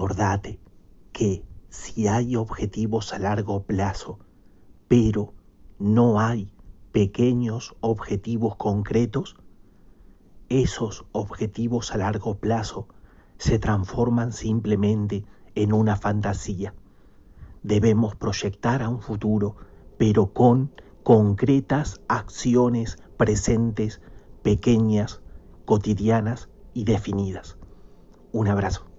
Acordate que si hay objetivos a largo plazo, pero no hay pequeños objetivos concretos, esos objetivos a largo plazo se transforman simplemente en una fantasía. Debemos proyectar a un futuro, pero con concretas acciones presentes, pequeñas, cotidianas y definidas. Un abrazo.